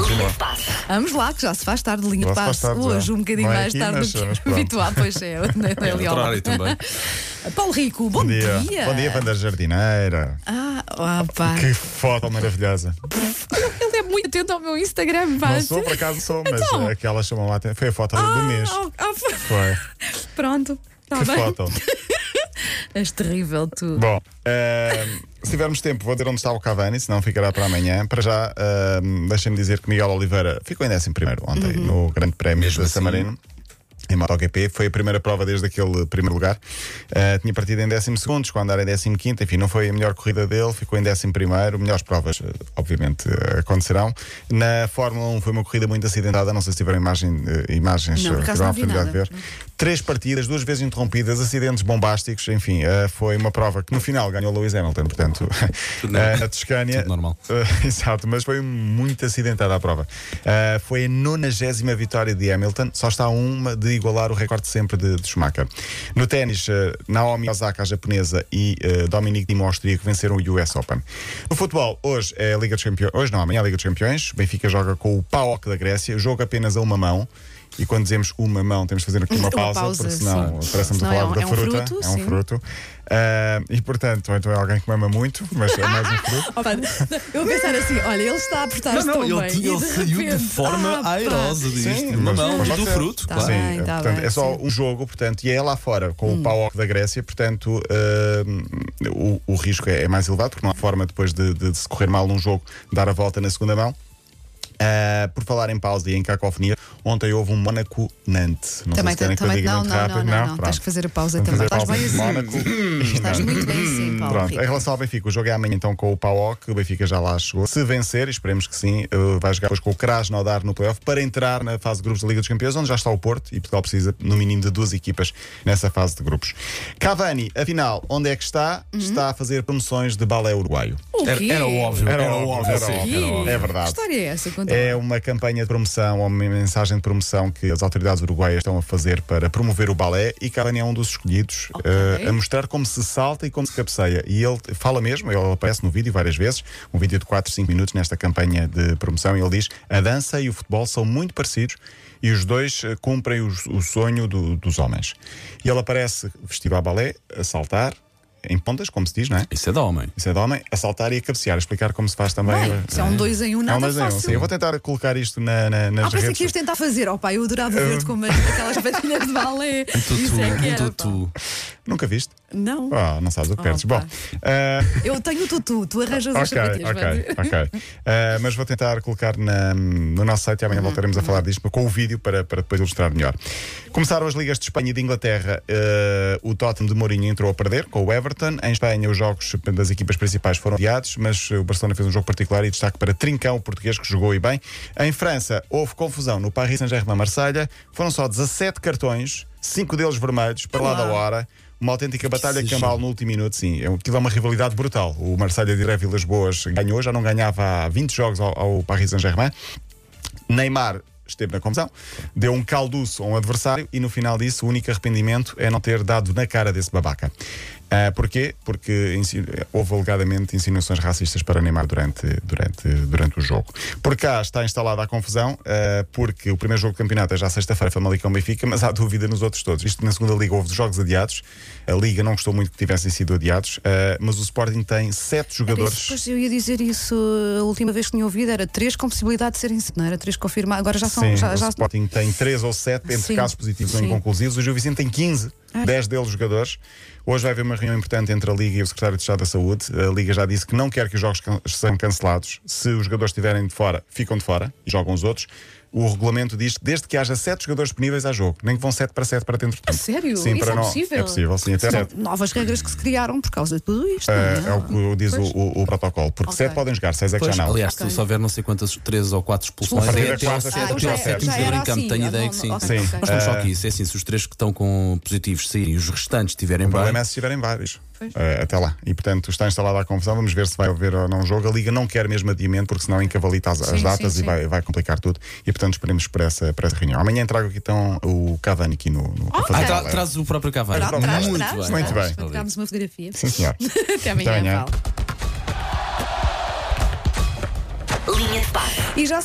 Continua. Vamos lá, que já se faz tarde, linha de passe. tarde, já. Hoje, um bocadinho é mais aqui, tarde mas- do mas que habitual, pois é. é, é ali também. Paulo Rico, bom, Bom dia. dia. Bom dia, banda jardineira. Ah, ah, pá. Que foto maravilhosa. Ele é muito atento ao meu Instagram, pá. Não sou, por acaso sou, mas Então. eh, aquela chamou lá. até- Foi a foto do mês. Ah, ah, foi- Foi. Pronto. Tá Que bem. foto. És terrível, tu. Bom, eh, se tivermos tempo, vou dizer onde está o Cavani, senão ficará para amanhã. Para já, eh, deixem-me dizer que Miguel Oliveira ficou em 11 primeiro ontem Uhum. no Grande Prémio Mesmo de assim. San Marino. Em MotoGP, foi a primeira prova desde aquele primeiro lugar. Eh, tinha partido em 12 segundos, com andar em 15, enfim, não foi a melhor corrida dele, ficou em 11 primeiro. Melhores provas, eh, obviamente, eh, acontecerão. Na Fórmula 1 foi uma corrida muito acidentada, não sei se tiveram imagem, eh, imagens, Não, tiveram não a oportunidade de ver. Três partidas, duas vezes interrompidas, acidentes bombásticos, enfim, eh, foi uma prova que no final ganhou Lewis Hamilton, portanto, na Toscânia. Tudo normal. Exato, mas foi muito acidentada a prova. Foi a 90 vitória de Hamilton, só está a uma de igualar o recorde de sempre de, de Schumacher. No ténis, eh, Naomi Osaka, a japonesa, e eh, Dominique Thiem, o austríaco, venceram o US Open. No futebol, hoje é a Liga dos Campeões, hoje não, amanhã é a Liga dos Campeões. Benfica joga com o PAOK da Grécia, jogo apenas a uma mão. E quando dizemos uma mão, temos de fazer aqui uma Uma pausa, pausa, porque senão a Senão é falar um- da é um fruta. fruto, é um sim. fruto. Ah, e portanto, ou então é alguém que mama muito, mas é mais um fruto. Opa, eu vou pensar assim: olha, ele está a não, tão ele, bem. ele de saiu de forma ah, airosa disto. Sim, Uma mas- mão do fruto, Tá claro. bem. Sim, tá portanto, bem, é só sim. um jogo, portanto, e é lá fora, com Hum. o PAOK da Grécia, portanto, ah, o, o risco é, é mais elevado, porque não há forma depois de, de, se correr mal num jogo, dar a volta na segunda mão. Ah, por falar em pausa e em cacofonia, ontem houve um Mónaco-Nantes. Não Também, sei se que eu também, diga não, não, rápido. não, não, não. pronto. Tens que fazer a pausa Vamos também. Estás bem assim. Mónaco. Estás muito bem assim, Paulo. Em relação ao Benfica, o jogo é amanhã então com o PAOK, o Benfica já lá chegou. Se vencer, esperemos que sim, eh, vai jogar depois com o Krasnodar no playoff para entrar na fase de grupos da Liga dos Campeões, onde já está o Porto e Portugal precisa no mínimo de duas equipas nessa fase de grupos. Cavani, afinal, onde é que está? Está a fazer promoções de balé uruguaio. O Era, era óbvio. Era Era, óbvio, óbvio. era óbvio. era óbvio. É Que verdade. história é essa? Conta É uma campanha de promoção, ou uma mensagem de promoção que as autoridades uruguaias estão a fazer para promover o balé e Cavani é um dos escolhidos Ok. eh, a mostrar como se salta e como se cabeceia. E ele fala mesmo, ele aparece no vídeo várias vezes, um vídeo de 4, 5 minutos nesta campanha de promoção, e ele diz: a dança e o futebol são muito parecidos e os dois eh, cumprem os- o, sonho do- dos homens. E ele aparece vestido a balé, a saltar, em pontas, como se diz, não é? Isso é de homem. Isso é de homem, a saltar e a cabecear, explicar como se faz também. Bem, isso é um dois em um, é um nada dois em um, fácil. sim. Eu vou tentar colocar isto na, na, nas Ah, pensei redes. que ias tentar fazer. Oh, pá, eu adorava ver-te com umas- aquelas patinhas de balé. Tutu, é que era, pá. tutu. Nunca viste? Não. Ah, não sabes o que Oh, perdes. pá. Bom, ah, Eu tenho o tutu, tu arranjas as ok, sapatilhas. ok, ok. Ah, mas vou tentar colocar na- no nosso site e Uhum, amanhã voltaremos a falar disto com o vídeo para, para depois ilustrar melhor. Começaram as ligas de Espanha e de Inglaterra. ah, o Tottenham de Mourinho entrou a perder com o Everton. Em Espanha, os jogos das equipas principais foram adiados, mas o Barcelona fez um jogo particular e destaque para Trincão, o português, que jogou e bem. Em França, houve confusão no Paris Saint-Germain-Marselha. Foram só 17 cartões, 5 deles vermelhos, para lá da hora. Uma autêntica batalha campal no último minuto, sim. É- Aquilo é uma rivalidade brutal. O Marselha de Vilas Boas ganhou, já não ganhava há 20 jogos ao, ao Paris Saint-Germain. Neymar esteve na confusão, deu um calduço a um adversário e no final disso o único arrependimento é não ter dado na cara desse babaca. Ah, porquê? Porque houve alegadamente insinuações racistas para Neymar durante, durante, durante o jogo. Por cá está instalada a confusão, ah, porque o primeiro jogo do campeonato é já sexta-feira, Famalicão Benfica, mas há dúvida nos outros todos. Isto na segunda liga houve jogos adiados, a liga não gostou muito que tivessem sido adiados, ah, mas o Sporting tem sete jogadores. isso, Pois eu ia dizer isso a última vez que tinha ouvido, era três com possibilidade de serem, não era três confirmados, agora já são. Sim, já, o já- Sporting tem 3 ou 7 entre Sim, casos positivos ou sim. inconclusivos. O Gil Vicente tem 15, Ai. 10 deles jogadores. Hoje vai haver uma reunião importante entre a Liga e o Secretário de Estado da Saúde. A Liga já disse que não quer que os jogos can- sejam cancelados. Se os jogadores estiverem de fora, ficam de fora e jogam os outros. O regulamento diz que desde que haja 7 jogadores disponíveis há jogo, nem que vão 7 para 7 para dentro de A campo. sério? Sim, Isso para é não- possível? É possível, sim, até São 7. novas regras que se criaram por causa de tudo isto. É, não é o que diz o, o- o protocolo. Porque Ok. 7 podem jogar, 6 é que Pois, já não. aliás, Ok. se houver não sei quantas, três ou quatro expulsões, A é até ao ah, ao sétimo jogador em campo. assim, Tenho não- ideia não- que sim. Sim. Mas vamos só Ah. aqui, se é assim, se os três que estão com positivos saírem e os restantes estiverem O bem. problema é se tiverem vários. Eh, até lá. E portanto está instalada a confusão. Vamos ver se vai haver ou não jogo. A Liga não quer mesmo adiamento, porque senão encavalita as, as Sim, datas sim, e vai, sim. vai complicar tudo. E portanto esperemos por essa, por essa reunião. Amanhã trago aqui então o Cavani aqui no. no para fazer Ah, tra traz o próprio Cavani. Tra- traz, Muito traz, bem. Muito traz, bem. Para tirarmos uma fotografia. Sim, senhor. Até amanhã, Até amanhã. Linha de. E já